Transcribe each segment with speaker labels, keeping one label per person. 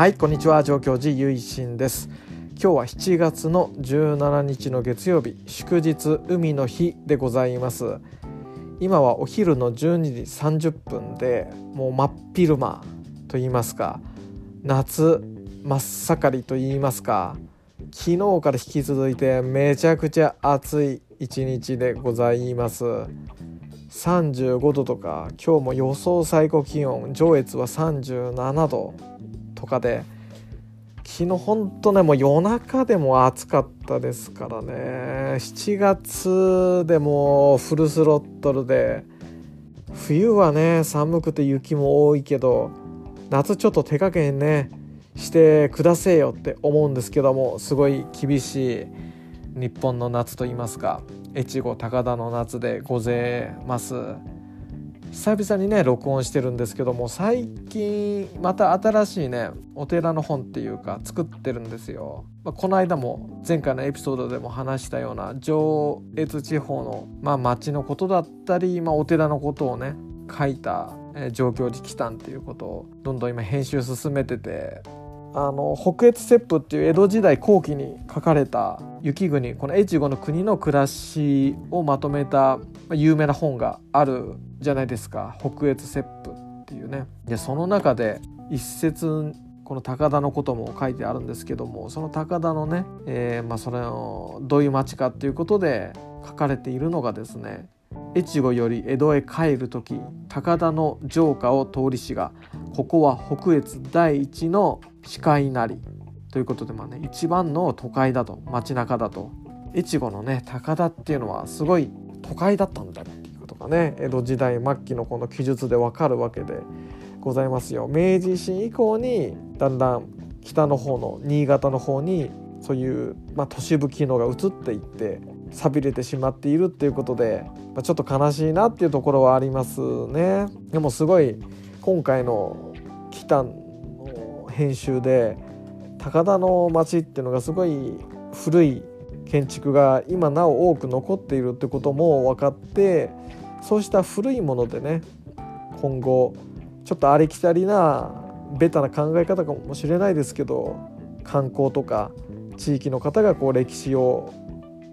Speaker 1: はいこんにちは。上京寺ゆいしんです。今日は7月の17日の月曜日祝日海の日でございます。今はお昼の12時30分でもう真っ昼間と言いますか夏真っ盛りと言いますか昨日から引き続いてめちゃくちゃ暑い一日でございます。35度とか今日も予想最高気温上越は37度。とかで昨日ほんとねもう夜中でも暑かったですからね。7月でもフルスロットルで冬はね寒くて雪も多いけど夏ちょっと手加減ねしてくだせよって思うんですけどもすごい厳しい日本の夏と言いますか越後高田の夏でごぜます。久々にね録音してるんですけども最近また新しいねお寺の本っていうか作ってるんですよ、まあ、この間も前回のエピソードでも話したような上越地方の、まあ、町のことだったり、まあ、お寺のことをね書いた状況に来たんっていうことをどんどん今編集進めててあの北越切符っていう江戸時代後期に書かれた雪国この越後の国の暮らしをまとめた有名な本があるじゃないですか。北越切符っていうね。でその中で一節この高田のことも書いてあるんですけどもその高田のね、えー、まあ、それのどういう町かっていうことで書かれているのがですね越後より江戸へ帰る時高田の城下を通りしがここは北越第一の視界なりということでまあね一番の都会だと街中だと。越後のね高田っていうのはすごい都会だったんだっていうことがね江戸時代末期のこの記述でわかるわけでございますよ。明治維新以降にだんだん北の方の新潟の方にそういう、まあ、都市部機能が移っていって寂れてしまっているっていうことで、まあ、ちょっと悲しいなっていうところはありますね。でもすごい今回の北の編集で高田の町っていうのがすごい古い建築が今なお多く残っているってことも分かってそうした古いものでね今後ちょっとありきたりなベタな考え方かもしれないですけど観光とか地域の方がこう歴史を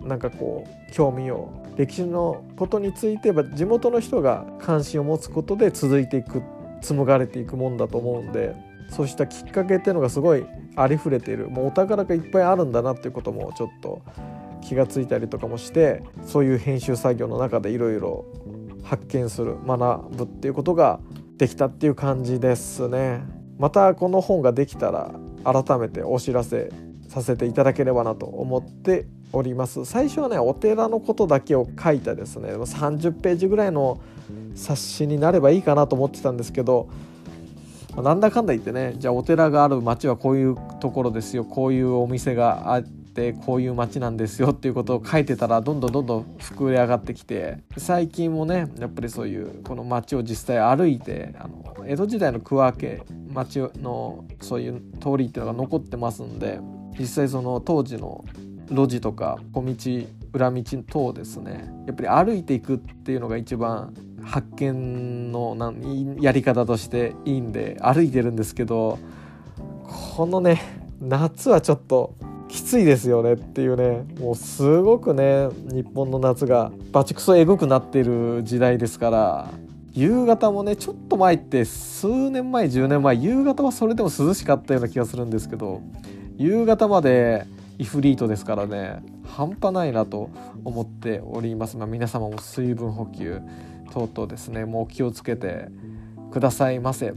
Speaker 1: なんかこう興味を歴史のことについて地元の人が関心を持つことで続いていく紡がれていくもんだと思うんでそうしたきっかけっていうのがすごいありふれているもうお宝がいっぱいあるんだなっていうこともちょっと気がついたりとかもしてそういう編集作業の中でいろいろ発見する学ぶっていうことができたっていう感じですね。またこの本ができたら改めてお知らせさせていただければなと思っております。最初はねお寺のことだけを書いたですね。30ページぐらいの冊子になればいいかなと思ってたんですけどなんだかんだ言ってねじゃあお寺がある町はこういうところですよ。こういうお店があってこういう町なんですよっていうことを書いてたらどんどんどんどん膨れ上がってきて最近もねやっぱりそういうこの町を実際歩いてあの江戸時代の区分け町のそういう通りっていうのが残ってますんで実際その当時の路地とか小道裏道等ですねやっぱり歩いていくっていうのが一番発見のなんやり方としていいんで歩いてるんですけどこのね夏はちょっときついですよねっていうね。もうすごくね日本の夏がバチクソエグくなっている時代ですから。夕方もねちょっと前って数年前10年前夕方はそれでも涼しかったような気がするんですけど夕方までイフリートですからね半端ないなと思っております、まあ、皆様も水分補給等々ですねもう気をつけてくださいませ。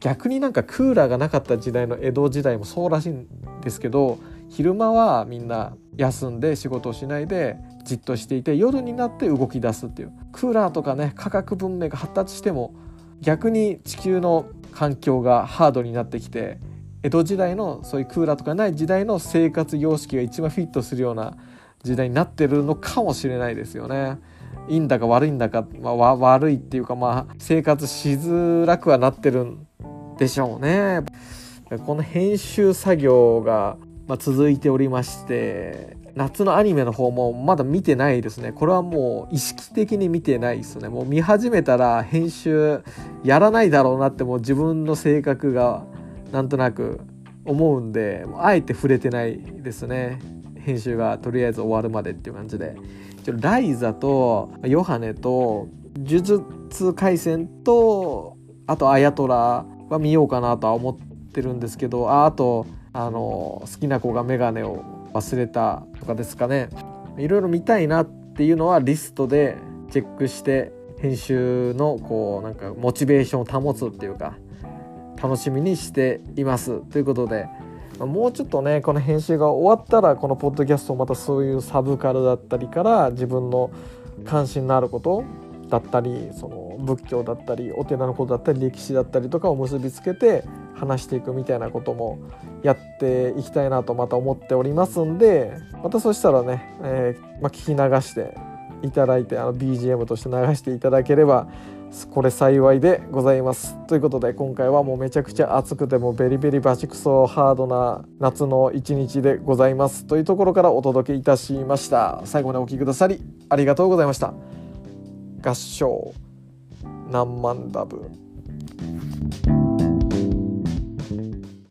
Speaker 1: 逆になんかクーラーがなかった時代の江戸時代もそうらしいんですけど昼間はみんな休んで仕事をしないでじっとしていて夜になって動き出すっていうクーラーとかね科学文明が発達しても逆に地球の環境がハードになってきて江戸時代のそういうクーラーとかない時代の生活様式が一番フィットするような時代になってるのかもしれないですよね。いいんだか悪いんだか、まあ、悪いっていうかまあ生活しづらくはなってるんでしょうね。この編集作業が、ま続いておりまして夏のアニメの方もまだ見てないですね。これはもう意識的に見てないですね。もう見始めたら編集やらないだろうなってもう自分の性格がなんとなく思うんであえて触れてないですね。編集がとりあえず終わるまでっていう感じで。ライザとヨハネと呪術廻戦とあとアヤトラは見ようかなとは思ってるんですけどああとあの好きな子が眼鏡を忘れたとかですかね。いろいろ見たいなっていうのはリストでチェックして編集のこうなんかモチベーションを保つっていうか楽しみにしていますということでもうちょっとねこの編集が終わったらこのポッドキャストまたそういうサブカルだったりから自分の関心のあることだったりその仏教だったりお寺のことだったり歴史だったりとかを結びつけて話していくみたいなこともやっていきたいなとまた思っておりますんでまたそしたらね、えー、まあ、聞き流していただいてあの BGM として流していただければこれ幸いでございます。ということで今回はもうめちゃくちゃ暑くてもベリベリバチクソハードな夏の一日でございます。というところからお届けいたしました。最後までお聴きくださりありがとうございました。合唱何万ダブ。